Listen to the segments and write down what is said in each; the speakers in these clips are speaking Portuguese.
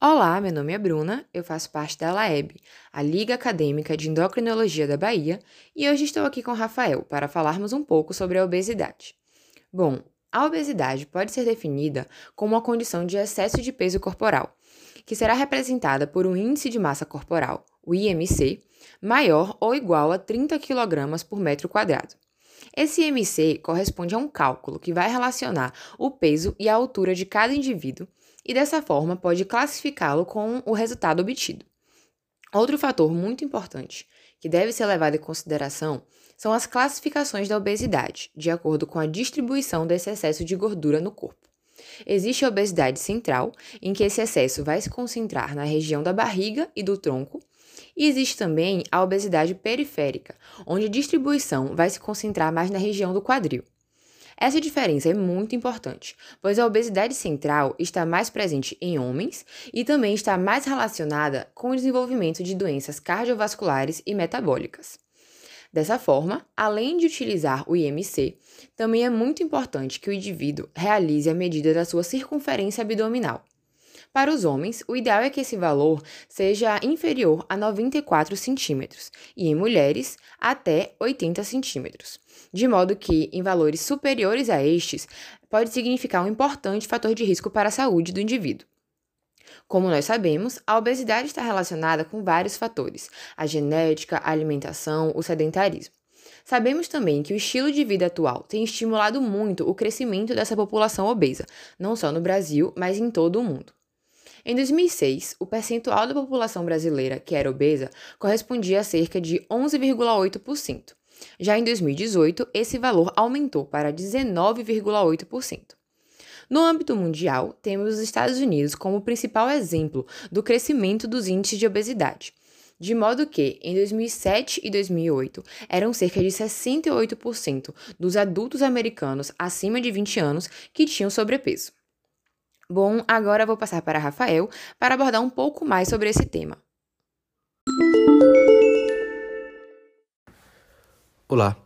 Olá, meu nome é Bruna, eu faço parte da LAEB, a Liga Acadêmica de Endocrinologia da Bahia, e hoje estou aqui com Rafael para falarmos um pouco sobre a obesidade. Bom, a obesidade pode ser definida como uma condição de excesso de peso corporal, que será representada por um índice de massa corporal, o IMC, maior ou igual a 30 kg por metro quadrado. Esse IMC corresponde a um cálculo que vai relacionar o peso e a altura de cada indivíduo e dessa forma pode classificá-lo com o resultado obtido. Outro fator muito importante que deve ser levado em consideração são as classificações da obesidade, de acordo com a distribuição desse excesso de gordura no corpo. Existe a obesidade central, em que esse excesso vai se concentrar na região da barriga e do tronco, e existe também a obesidade periférica, onde a distribuição vai se concentrar mais na região do quadril. Essa diferença é muito importante, pois a obesidade central está mais presente em homens e também está mais relacionada com o desenvolvimento de doenças cardiovasculares e metabólicas. Dessa forma, além de utilizar o IMC, também é muito importante que o indivíduo realize a medida da sua circunferência abdominal. Para os homens, o ideal é que esse valor seja inferior a 94 centímetros e em mulheres até 80 centímetros, de modo que, em valores superiores a estes, pode significar um importante fator de risco para a saúde do indivíduo. Como nós sabemos, a obesidade está relacionada com vários fatores: a genética, a alimentação, o sedentarismo. Sabemos também que o estilo de vida atual tem estimulado muito o crescimento dessa população obesa, não só no Brasil, mas em todo o mundo. Em 2006, o percentual da população brasileira que era obesa correspondia a cerca de 11,8%. Já em 2018, esse valor aumentou para 19,8%. No âmbito mundial, temos os Estados Unidos como principal exemplo do crescimento dos índices de obesidade. De modo que, em 2007 e 2008, eram cerca de 68% dos adultos americanos acima de 20 anos que tinham sobrepeso. Bom, agora vou passar para Rafael para abordar um pouco mais sobre esse tema. Olá,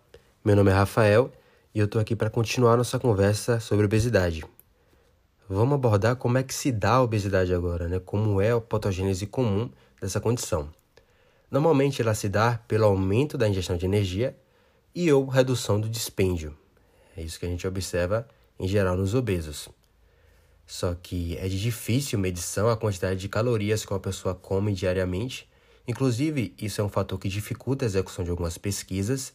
meu nome é Rafael e eu estou aqui para continuar nossa conversa sobre obesidade. Vamos abordar como é que se dá a obesidade agora, né? Como é a patogênese comum dessa condição. Normalmente ela se dá pelo aumento da ingestão de energia e ou redução do dispêndio. É isso que a gente observa em geral nos obesos. Só que é de difícil medição a quantidade de calorias que uma pessoa come diariamente. Inclusive, isso é um fator que dificulta a execução de algumas pesquisas.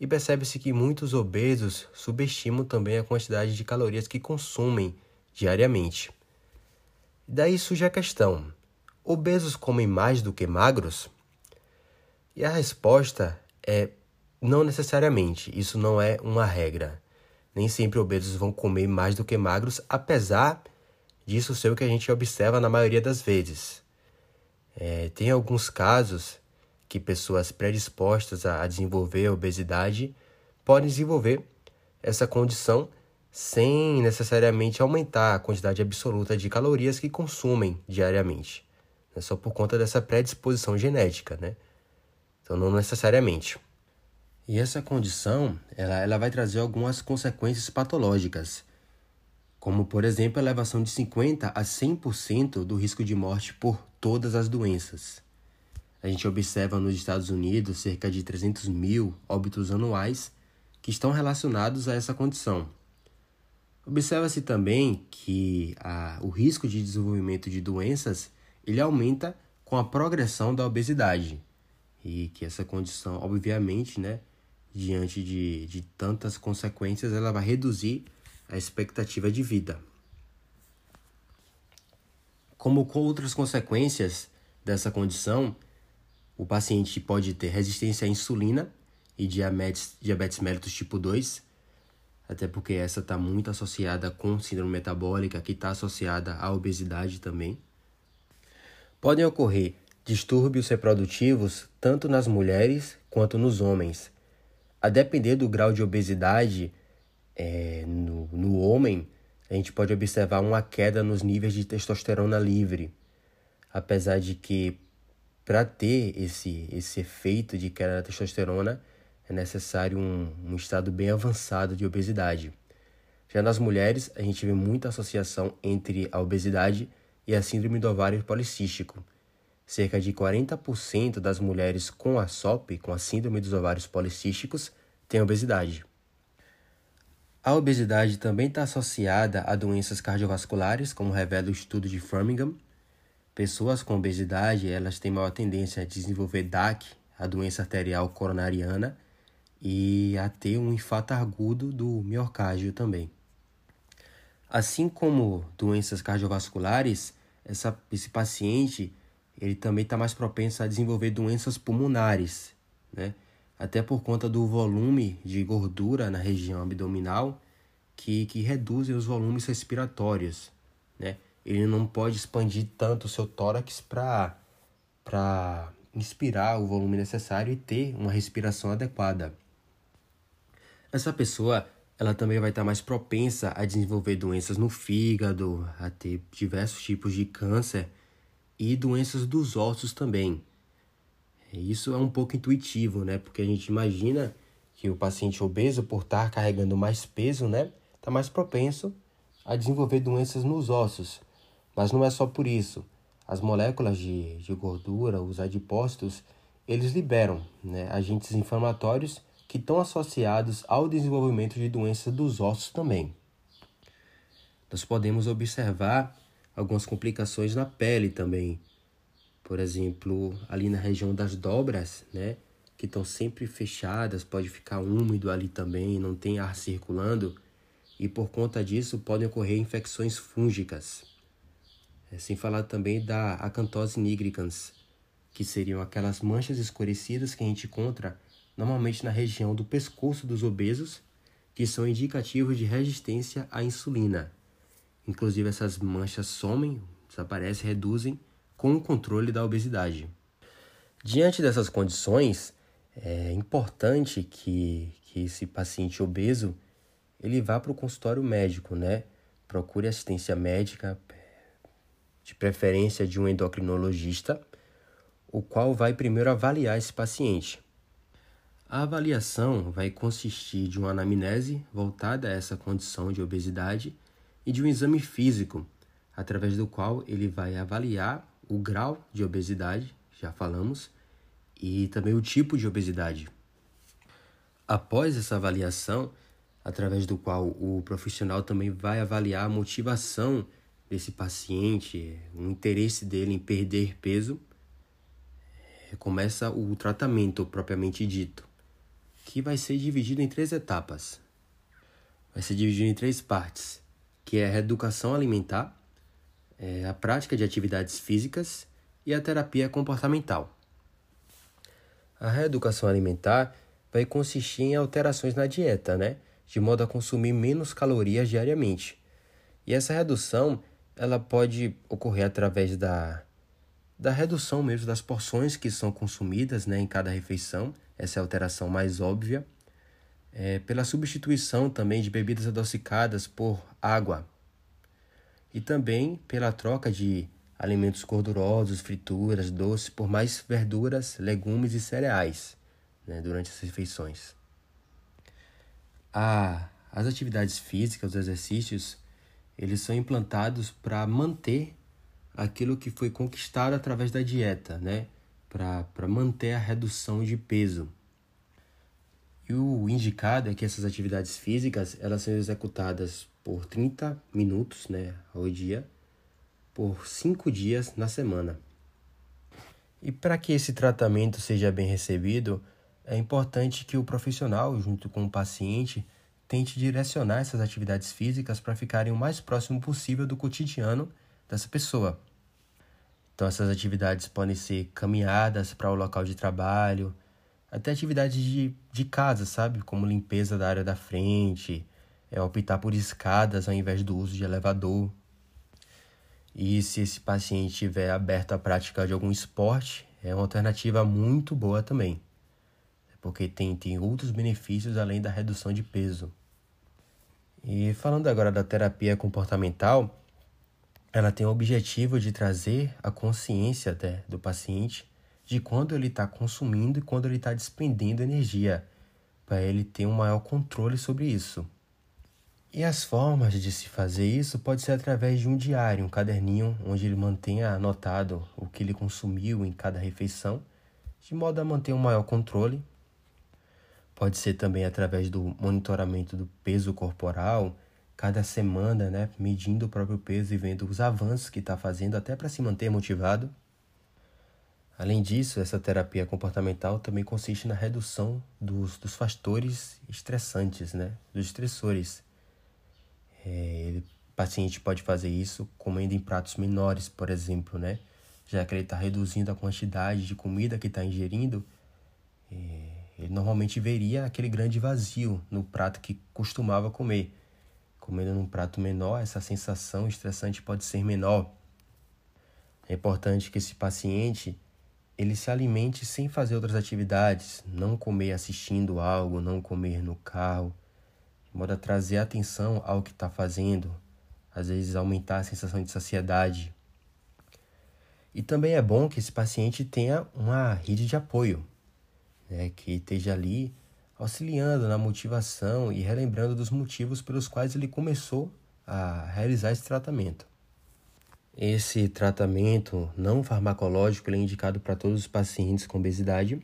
E percebe-se que muitos obesos subestimam também a quantidade de calorias que consumem diariamente. Daí surge a questão: obesos comem mais do que magros? E a resposta é não necessariamente, isso não é uma regra. Nem sempre obesos vão comer mais do que magros, apesar disso ser o que a gente observa na maioria das vezes. É, tem alguns casos que pessoas predispostas a, desenvolver obesidade podem desenvolver essa condição sem necessariamente aumentar a quantidade absoluta de calorias que consumem diariamente. É só por conta dessa predisposição genética, né? Então, não necessariamente. E essa condição, ela, ela vai trazer algumas consequências patológicas, como, por exemplo, a elevação de 50% a 100% do risco de morte por todas as doenças. A gente observa nos Estados Unidos cerca de 300 mil óbitos anuais que estão relacionados a essa condição. Observa-se também que a, o risco de desenvolvimento de doenças ele aumenta com a progressão da obesidade e que essa condição, obviamente, né, diante de, de tantas consequências, ela vai reduzir a expectativa de vida. Como com outras consequências dessa condição, o paciente pode ter resistência à insulina e diabetes, diabetes mellitus tipo 2, até porque essa está muito associada com síndrome metabólica, que está associada à obesidade também. Podem ocorrer distúrbios reprodutivos tanto nas mulheres quanto nos homens, a depender do grau de obesidade é, no, no homem, a gente pode observar uma queda nos níveis de testosterona livre. Apesar de que, para ter esse, esse efeito de queda da testosterona, é necessário um, um estado bem avançado de obesidade. Já nas mulheres, a gente vê muita associação entre a obesidade e a síndrome do ovário policístico. Cerca de 40% das mulheres com a SOP, com a síndrome dos ovários policísticos, têm obesidade. A obesidade também está associada a doenças cardiovasculares, como revela o estudo de Framingham. Pessoas com obesidade elas têm maior tendência a desenvolver DAC, a doença arterial coronariana, e a ter um infarto agudo do miocárdio também. Assim como doenças cardiovasculares, essa, esse paciente ele também está mais propenso a desenvolver doenças pulmonares, né? Até por conta do volume de gordura na região abdominal que, que reduzem os volumes respiratórios. Né? Ele não pode expandir tanto o seu tórax para inspirar o volume necessário e ter uma respiração adequada. Essa pessoa ela também vai estar mais propensa a desenvolver doenças no fígado, a ter diversos tipos de câncer e doenças dos ossos também. Isso é um pouco intuitivo, né? Porque a gente imagina que o paciente obeso, por estar carregando mais peso, né, está mais propenso a desenvolver doenças nos ossos. Mas não é só por isso. As moléculas de, de gordura, os adipócitos, eles liberam né, agentes inflamatórios que estão associados ao desenvolvimento de doenças dos ossos também. Nós podemos observar algumas complicações na pele também. Por exemplo, ali na região das dobras, né, que estão sempre fechadas, pode ficar úmido ali também, não tem ar circulando, e por conta disso podem ocorrer infecções fúngicas. É, sem falar também da acantose nigricans, que seriam aquelas manchas escurecidas que a gente encontra normalmente na região do pescoço dos obesos, que são indicativos de resistência à insulina. Inclusive, essas manchas somem, desaparecem, reduzem com o controle da obesidade. Diante dessas condições, é importante que, que esse paciente obeso ele vá para o consultório médico, né? Procure assistência médica, de preferência de um endocrinologista, o qual vai primeiro avaliar esse paciente a avaliação vai consistir de uma anamnese voltada a essa condição de obesidade e de um exame físico, através do qual ele vai avaliar o grau de obesidade, já falamos, e também o tipo de obesidade. Após essa avaliação, através do qual o profissional também vai avaliar a motivação desse paciente, o interesse dele em perder peso, começa o tratamento propriamente dito que vai ser dividido em três etapas. Vai ser dividido em três partes, que é a reeducação alimentar, é, a prática de atividades físicas e a terapia comportamental. A reeducação alimentar vai consistir em alterações na dieta, né? De modo a consumir menos calorias diariamente. E essa redução, ela pode ocorrer através da, da redução mesmo das porções que são consumidas né, em cada refeição essa é a alteração mais óbvia, é, pela substituição também de bebidas adocicadas por água e também pela troca de alimentos gordurosos, frituras, doces por mais verduras, legumes e cereais né, durante as refeições. As atividades físicas, os exercícios, eles são implantados para manter aquilo que foi conquistado através da dieta, né? para manter a redução de peso. E o indicado é que essas atividades físicas elas são executadas por 30 minutos né, ao dia, por 5 dias na semana. E para que esse tratamento seja bem recebido, é importante que o profissional, junto com o paciente, tente direcionar essas atividades físicas para ficarem o mais próximo possível do cotidiano dessa pessoa. Então, essas atividades podem ser caminhadas para o local de trabalho, até atividades de, de casa, sabe? Como limpeza da área da frente, é optar por escadas ao invés do uso de elevador. E se esse paciente estiver aberto à prática de algum esporte, é uma alternativa muito boa também, porque tem, tem outros benefícios além da redução de peso. E falando agora da terapia comportamental, ela tem o objetivo de trazer a consciência né, do paciente de quando ele está consumindo e quando ele está despendendo energia, para ele ter um maior controle sobre isso. E as formas de se fazer isso pode ser através de um diário, um caderninho, onde ele mantenha anotado o que ele consumiu em cada refeição, de modo a manter um maior controle. Pode ser também através do monitoramento do peso corporal, cada semana, né, medindo o próprio peso e vendo os avanços que está fazendo, até para se manter motivado. Além disso, essa terapia comportamental também consiste na redução dos, dos fatores estressantes, né, dos estressores é, o paciente pode fazer isso comendo em pratos menores, por exemplo, né? Já que ele está reduzindo a quantidade de comida que está ingerindo, é, ele normalmente veria aquele grande vazio no prato que costumava comer. Comendo num prato menor, essa sensação estressante pode ser menor. É importante que esse paciente ele se alimente sem fazer outras atividades, não comer assistindo algo, não comer no carro, de modo a trazer atenção ao que está fazendo, às vezes aumentar a sensação de saciedade. E também é bom que esse paciente tenha uma rede de apoio, né, que esteja ali auxiliando na motivação e relembrando dos motivos pelos quais ele começou a realizar esse tratamento. Esse tratamento não farmacológico é indicado para todos os pacientes com obesidade.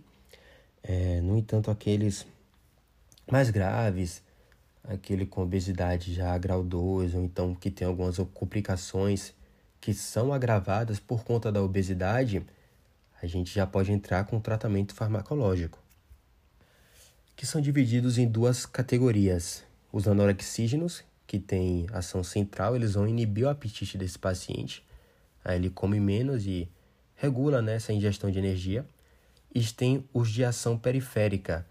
É, no entanto, aqueles mais graves, aquele com obesidade já grau 2, ou então que tem algumas complicações que são agravadas por conta da obesidade, a gente já pode entrar com tratamento farmacológico, que são divididos em duas categorias. Os anorexígenos, que têm ação central, eles vão inibir o apetite desse paciente, aí ele come menos e regula né, essa ingestão de energia. E tem os de ação periférica,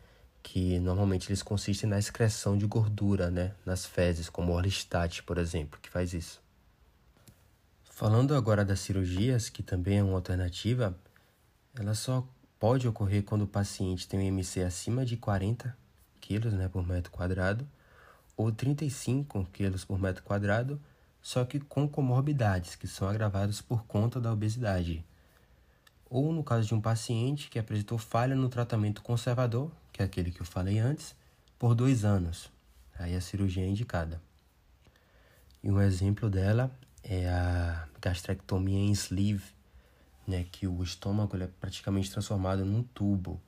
que normalmente eles consistem na excreção de gordura, né, nas fezes, como o orlistat, por exemplo, que faz isso. Falando agora das cirurgias, que também é uma alternativa, ela só pode ocorrer quando o paciente tem um IMC acima de 40 quilos né, por metro quadrado ou 35 quilos por metro quadrado, só que com comorbidades, que são agravadas por conta da obesidade. Ou no caso de um paciente que apresentou falha no tratamento conservador, que é aquele que eu falei antes, por dois anos. Aí a cirurgia é indicada. E um exemplo dela é a gastrectomia em sleeve, né, que o estômago é praticamente transformado num tubo.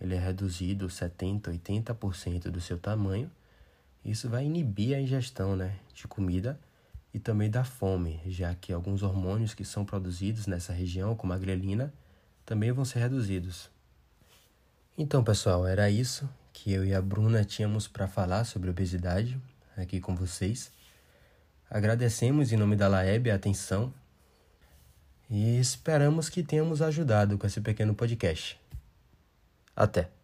Ele é reduzido 70, 80% do seu tamanho. Isso vai inibir a ingestão né, de comida e também da fome, já que alguns hormônios que são produzidos nessa região, como a grelina, também vão ser reduzidos. Então, pessoal, era isso que eu e a Bruna tínhamos para falar sobre obesidade aqui com vocês. Agradecemos em nome da Laeb a atenção e esperamos que tenhamos ajudado com esse pequeno podcast. Até!